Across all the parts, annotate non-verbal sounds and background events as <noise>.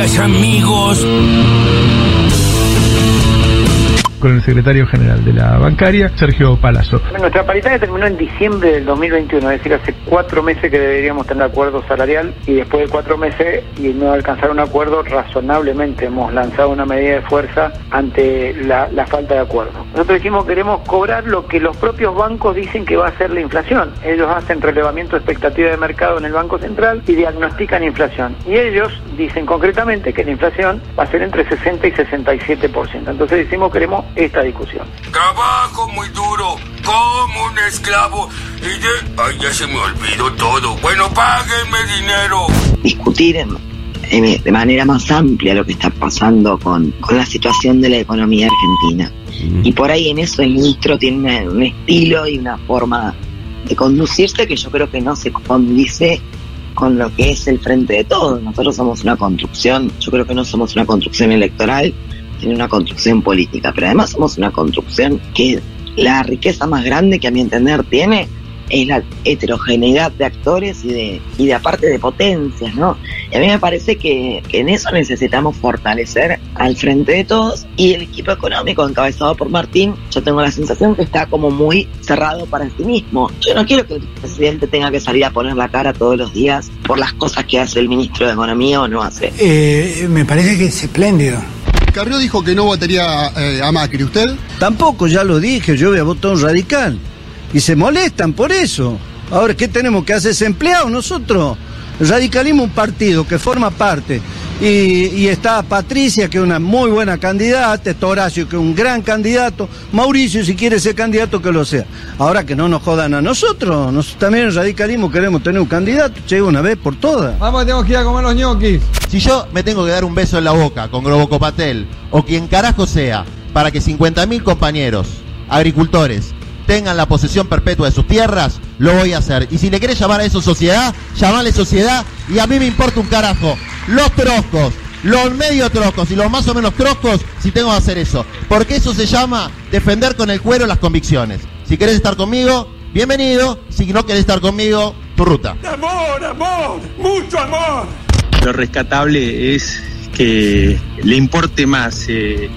amigos con el secretario general de la bancaria, Sergio Palazzo. Nuestra paritaria terminó en diciembre del 2021, es decir, hace cuatro meses que deberíamos tener acuerdo salarial y después de cuatro meses y no alcanzar un acuerdo, razonablemente hemos lanzado una medida de fuerza ante la, la falta de acuerdo. Nosotros decimos que queremos cobrar lo que los propios bancos dicen que va a ser la inflación. Ellos hacen relevamiento de expectativa de mercado en el Banco Central y diagnostican inflación. Y ellos dicen concretamente que la inflación va a ser entre 60 y 67%. Entonces decimos que queremos esta discusión. Trabajo muy duro, como un esclavo y de... Ay, ya se me olvidó todo. Bueno, páguenme dinero. Discutir en, de manera más amplia lo que está pasando con, con la situación de la economía argentina. Y por ahí en eso el ministro tiene un estilo y una forma de conducirse que yo creo que no se condice con lo que es el frente de todos. Nosotros somos una construcción, yo creo que no somos una construcción electoral, tiene una construcción política, pero además somos una construcción que la riqueza más grande que a mi entender tiene es la heterogeneidad de actores y de, y de aparte de potencias, ¿no? Y a mí me parece que, en eso necesitamos fortalecer al frente de todos y el equipo económico encabezado por Martín, yo tengo la sensación que está como muy cerrado para sí mismo. Yo no quiero que el presidente tenga que salir a poner la cara todos los días por las cosas que hace el ministro de Economía o no hace. Eh, me parece que es espléndido. Carrió dijo que no votaría eh, a Macri. ¿Usted? Tampoco, ya lo dije, yo voy a votar un radical. Y se molestan por eso. Ahora, ¿qué tenemos que hacer? ¿Desempleados nosotros? Radicalismo un partido que forma parte. Y, está Patricia, que es una muy buena candidata, está Horacio, que es un gran candidato, Mauricio, si quiere ser candidato, que lo sea. Ahora que no nos jodan a nosotros, nosotros también en radicalismo queremos tener un candidato, che, una vez por todas. Vamos, tenemos que ir a comer los ñoquis. Si yo me tengo que dar un beso en la boca con Globocopatel, o quien carajo sea, para que 50.000 compañeros, agricultores, tengan la posesión perpetua de sus tierras, lo voy a hacer. Y si le querés llamar a eso sociedad, llamale sociedad y a mí me importa un carajo. Los troscos, los medio troscos y los más o menos troscos si tengo que hacer eso. Porque eso se llama defender con el cuero las convicciones. Si querés estar conmigo, bienvenido. Si no querés estar conmigo, tu ruta. Amor, amor, mucho amor. Lo rescatable es que le importe más eh,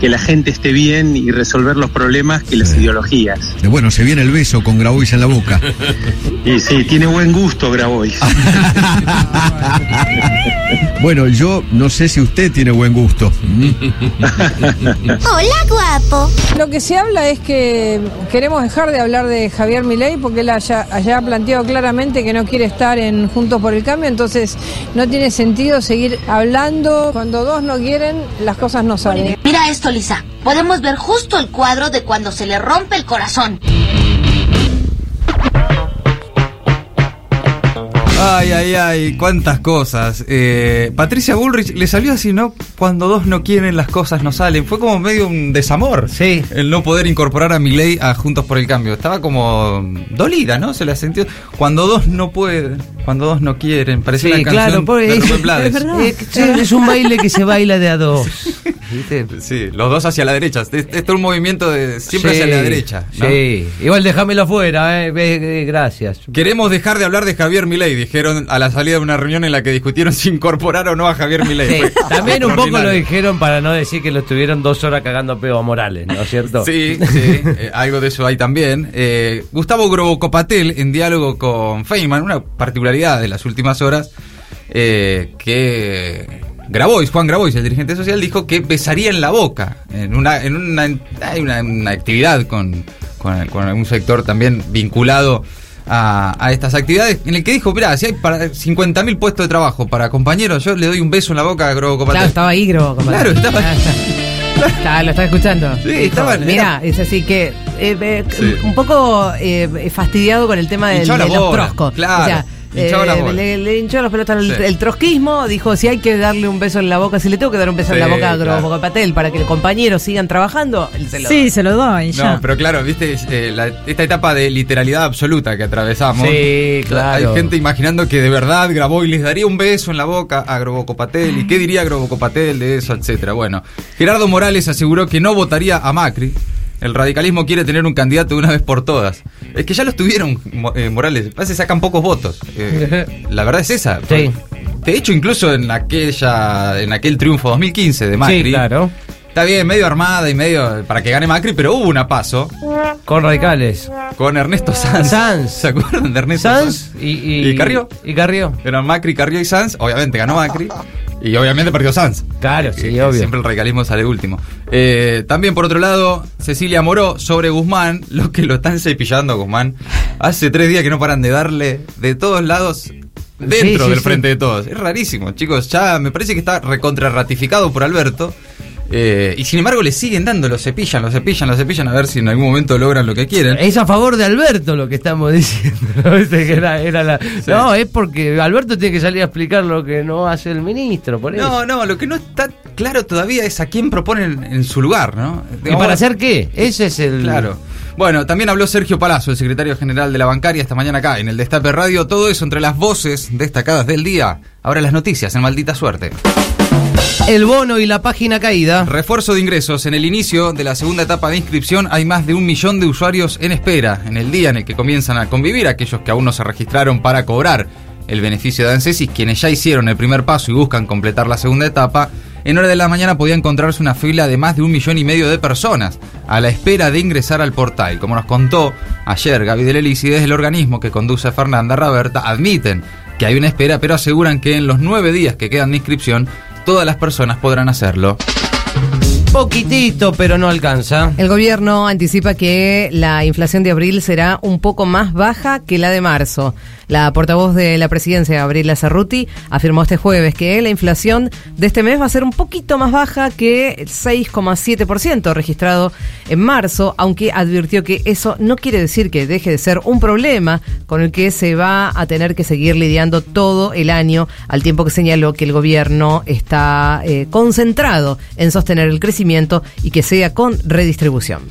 que la gente esté bien y resolver los problemas que las ideologías. Bueno, se viene el beso con Grabois en la boca. <laughs> y sí, tiene buen gusto Grabois. <laughs> bueno, yo no sé si usted tiene buen gusto. <laughs> Hola, guapo. Lo que se habla es que queremos dejar de hablar de Javier Milei porque él haya, haya planteado claramente que no quiere estar en Juntos por el Cambio, entonces no tiene sentido seguir hablando. Cuando dos no quieren, las cosas no salen. Mira esto, Lisa. Podemos ver justo el cuadro de cuando se le rompe el corazón. Ay, ay, ay, cuántas cosas. Eh, Patricia Bullrich le salió así, ¿no? Cuando dos no quieren, las cosas no salen. Fue como medio un desamor. Sí. El no poder incorporar a Milei a Juntos por el Cambio. Estaba como dolida, ¿no? Se le sentido. Cuando dos no pueden, cuando dos no quieren. Parecía una canción claro, de es, Rubén Blades. Es, es un baile que se baila de a dos. <laughs> Sí, los dos hacia la derecha. Esto es un movimiento de siempre hacia la derecha. Sí, igual déjamelo fuera, eh, eh, gracias. Queremos dejar de hablar de Javier Milei, dijeron a la salida de una reunión en la que discutieron <laughs> si incorporar o no a Javier Milei. también un poco lo dijeron para no decir que lo estuvieron dos horas cagando peo a Morales, ¿no es cierto? Sí, sí, eh, algo de eso hay también. Gustavo Grobocopatel, en diálogo con Feynman, una particularidad de las últimas horas, que Grabois, Juan Grabois, el dirigente social, dijo que besaría en la boca en una, en una, hay una, actividad con, con, con, algún sector también vinculado a, estas actividades, en el que dijo, mira, si hay para 50.000 puestos de trabajo para compañeros, yo le doy un beso en la boca a Grobo Claro, estaba ahí Grobo Claro, estaba <laughs> Está, lo estaba escuchando. Sí, estaba. Mira, es así que eh, eh, un poco eh, fastidiado con el tema del, de los troscos. Claro. Eh, le, hinchó las pelotas el, trotskismo, dijo si hay que darle un beso en la boca, si le tengo que dar un beso en la boca a claro. Patel para que los compañeros sigan trabajando, se lo Sí, se lo doy. No, pero claro, viste eh, esta etapa de literalidad absoluta que atravesamos. Sí, claro. Hay gente imaginando que de verdad grabó y les daría un beso en la boca a Grobocopatel. ¿Y qué diría Grobocopatel de eso, etcétera? Bueno, Gerardo Morales aseguró que no votaría a Macri el radicalismo quiere tener un candidato de una vez por todas. Es que ya los tuvieron, eh, Morales. Parece que sacan pocos votos. Eh, la verdad es esa. Sí. De hecho, incluso en aquella en aquel triunfo 2015 de Macri. Sí, claro. Está bien, medio armada y medio para que gane Macri, pero hubo una paso Con radicales. con Ernesto Sanz. Sanz. ¿Se acuerdan de Ernesto Sanz Sanz? y, y, ¿Y Carrió? Y Carrió. Eran Macri, Carrió y Sanz. Obviamente ganó Macri. Y obviamente perdió Sanz. Claro, sí, Que obvio. Siempre el radicalismo sale último. Eh, también, por otro lado, Cecilia Moró sobre Guzmán. <laughs> Los que lo están cepillando a Guzmán. Hace tres días que no paran de darle de todos lados. Dentro sí, del sí. frente de todos. Es rarísimo, chicos. Ya me parece que está recontra ratificado por Alberto. Eh, y sin embargo le siguen dando, lo cepillan, lo cepillan, lo cepillan a ver si en algún momento logran lo que quieren. Es a favor de Alberto lo que estamos <laughs> diciendo. ¿no? Viste que era- era la- No, es porque Alberto tiene que salir a explicar lo que no hace el ministro. Por eso. No, no, lo que no está claro todavía es a quién proponen en su lugar, ¿no? ¿Y para hacer qué? Ese es el. Claro. Bueno, también habló Sergio Palazzo, el secretario general de la bancaria, esta mañana acá en el Destape Radio. Todo eso entre las voces destacadas del día. Ahora las noticias en Maldita Suerte. El bono y la página caída. Refuerzo de ingresos. En el inicio de la segunda etapa de inscripción hay más de un millón de usuarios en espera. En el día en el que comienzan a convivir aquellos que aún no se registraron para cobrar el beneficio de ANSESIS, quienes ya hicieron el primer paso y buscan completar la segunda etapa, en hora de la mañana podía encontrarse una fila de más de un millón y medio de personas a la espera de ingresar al portal. Como nos contó ayer Gaby de Lelisi, desde el organismo que conduce Fernanda Raberta, admiten que hay una espera, pero aseguran que en los nueve días que quedan de inscripción, todas las personas podrán hacerlo. Poquitito, pero no alcanza. El gobierno anticipa que la inflación de abril será un poco más baja que la de marzo. La portavoz de la presidencia, Gabriela Cerruti, afirmó este jueves que la inflación de este mes va a ser un poquito más baja que el 6,7% registrado en marzo, aunque advirtió que eso no quiere decir que deje de ser un problema con el que se va a tener que seguir lidiando todo el año, al tiempo que señaló que el gobierno está eh, concentrado en sostener el crecimiento y que sea con redistribución.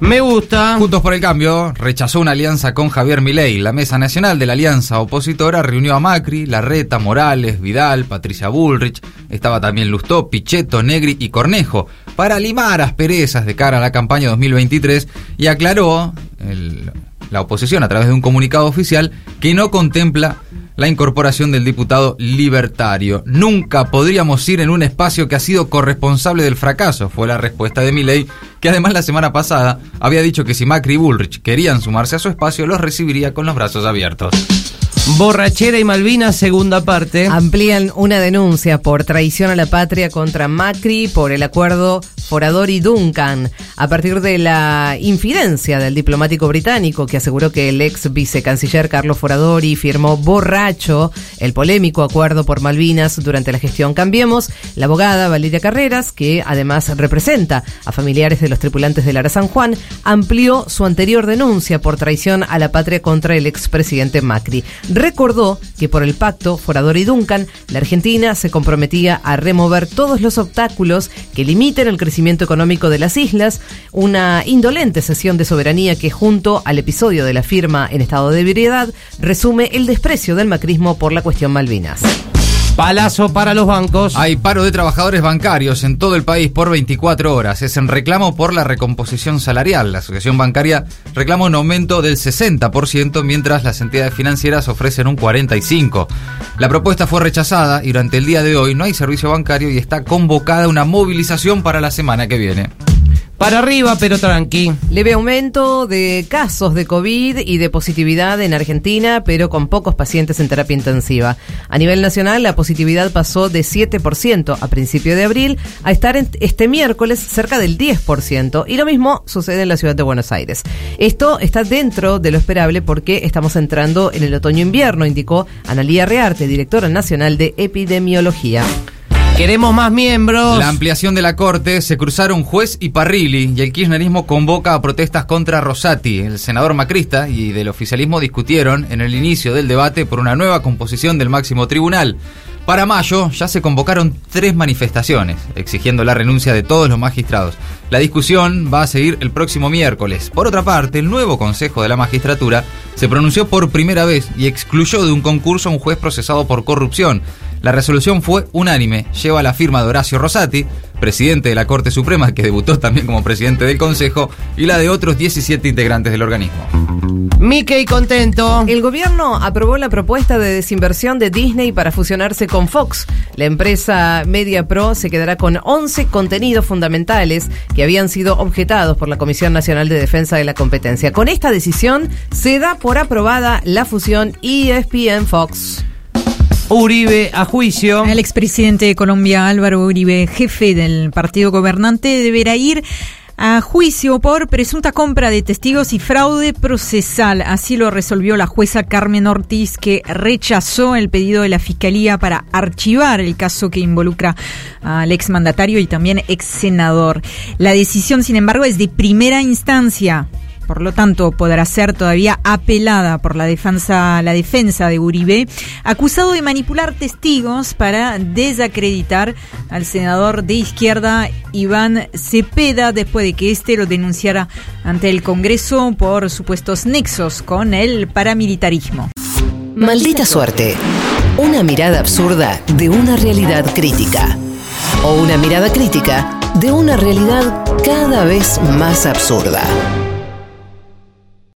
Me gusta. Juntos por el Cambio rechazó una alianza con Javier Milei. La mesa nacional de la alianza opositora reunió a Macri, Larreta, Morales, Vidal, Patricia Bullrich, estaba también Lustó, Pichetto, Negri y Cornejo, para limar asperezas de cara a la campaña 2023 y aclaró el- la oposición a través de un comunicado oficial que no contempla la incorporación del diputado libertario. Nunca podríamos ir en un espacio que ha sido corresponsable del fracaso, fue la respuesta de Milei, que además la semana pasada había dicho que si Macri y Bullrich querían sumarse a su espacio, los recibiría con los brazos abiertos. Borrachera y Malvinas, segunda parte. Amplían una denuncia por traición a la patria contra Macri por el acuerdo Forador y Duncan, a partir de la infidencia del diplomático británico que aseguró que el ex vicecanciller Carlos Foradori firmó borracho el polémico acuerdo por Malvinas durante la gestión Cambiemos, la abogada Valeria Carreras, que además representa a familiares de los tripulantes del Ara San Juan, amplió su anterior denuncia por traición a la patria contra el expresidente Macri. Recordó que por el pacto Forador y Duncan, la Argentina se comprometía a remover todos los obstáculos que limiten el crecimiento económico de las islas, una indolente sesión de soberanía que junto al episodio de la firma en estado de ebriedad resume el desprecio del macrismo por la cuestión Malvinas. Palazo para los bancos. Hay paro de trabajadores bancarios en todo el país por 24 horas. Es en reclamo por la recomposición salarial. La Asociación Bancaria reclama un aumento del 60%, mientras las entidades financieras ofrecen un 45%. La propuesta fue rechazada y durante el día de hoy no hay servicio bancario y está convocada una movilización para la semana que viene. Para arriba, pero tranqui. Leve aumento de casos de COVID y de positividad en Argentina, pero con pocos pacientes en terapia intensiva. A nivel nacional, la positividad pasó de 7% a principio de abril a estar este miércoles cerca del 10%. Y lo mismo sucede en la ciudad de Buenos Aires. Esto está dentro de lo esperable porque estamos entrando en el otoño-invierno, indicó Analía Rearte, directora nacional de epidemiología. Queremos más miembros. La ampliación de la corte se cruzaron juez y Parrilli y el kirchnerismo convoca a protestas contra Rosati. El senador macrista y del oficialismo discutieron en el inicio del debate por una nueva composición del máximo tribunal. Para mayo ya se convocaron tres manifestaciones exigiendo la renuncia de todos los magistrados. La discusión va a seguir el próximo miércoles. Por otra parte, el nuevo Consejo de la Magistratura se pronunció por primera vez y excluyó de un concurso a un juez procesado por corrupción. La resolución fue unánime, lleva la firma de Horacio Rosati, presidente de la Corte Suprema, que debutó también como presidente del Consejo, y la de otros 17 integrantes del organismo. Mickey contento. El gobierno aprobó la propuesta de desinversión de Disney para fusionarse con Fox. La empresa Media Pro se quedará con 11 contenidos fundamentales que habían sido objetados por la Comisión Nacional de Defensa de la Competencia. Con esta decisión se da por aprobada la fusión ESPN Fox. Uribe a juicio. El expresidente de Colombia, Álvaro Uribe, jefe del partido gobernante, deberá ir a juicio por presunta compra de testigos y fraude procesal. Así lo resolvió la jueza Carmen Ortiz, que rechazó el pedido de la Fiscalía para archivar el caso que involucra al exmandatario y también ex senador. La decisión, sin embargo, es de primera instancia. Por lo tanto, podrá ser todavía apelada por la defensa, la defensa de Uribe, acusado de manipular testigos para desacreditar al senador de izquierda Iván Cepeda después de que éste lo denunciara ante el Congreso por supuestos nexos con el paramilitarismo. Maldita suerte. Una mirada absurda de una realidad crítica. O una mirada crítica de una realidad cada vez más absurda.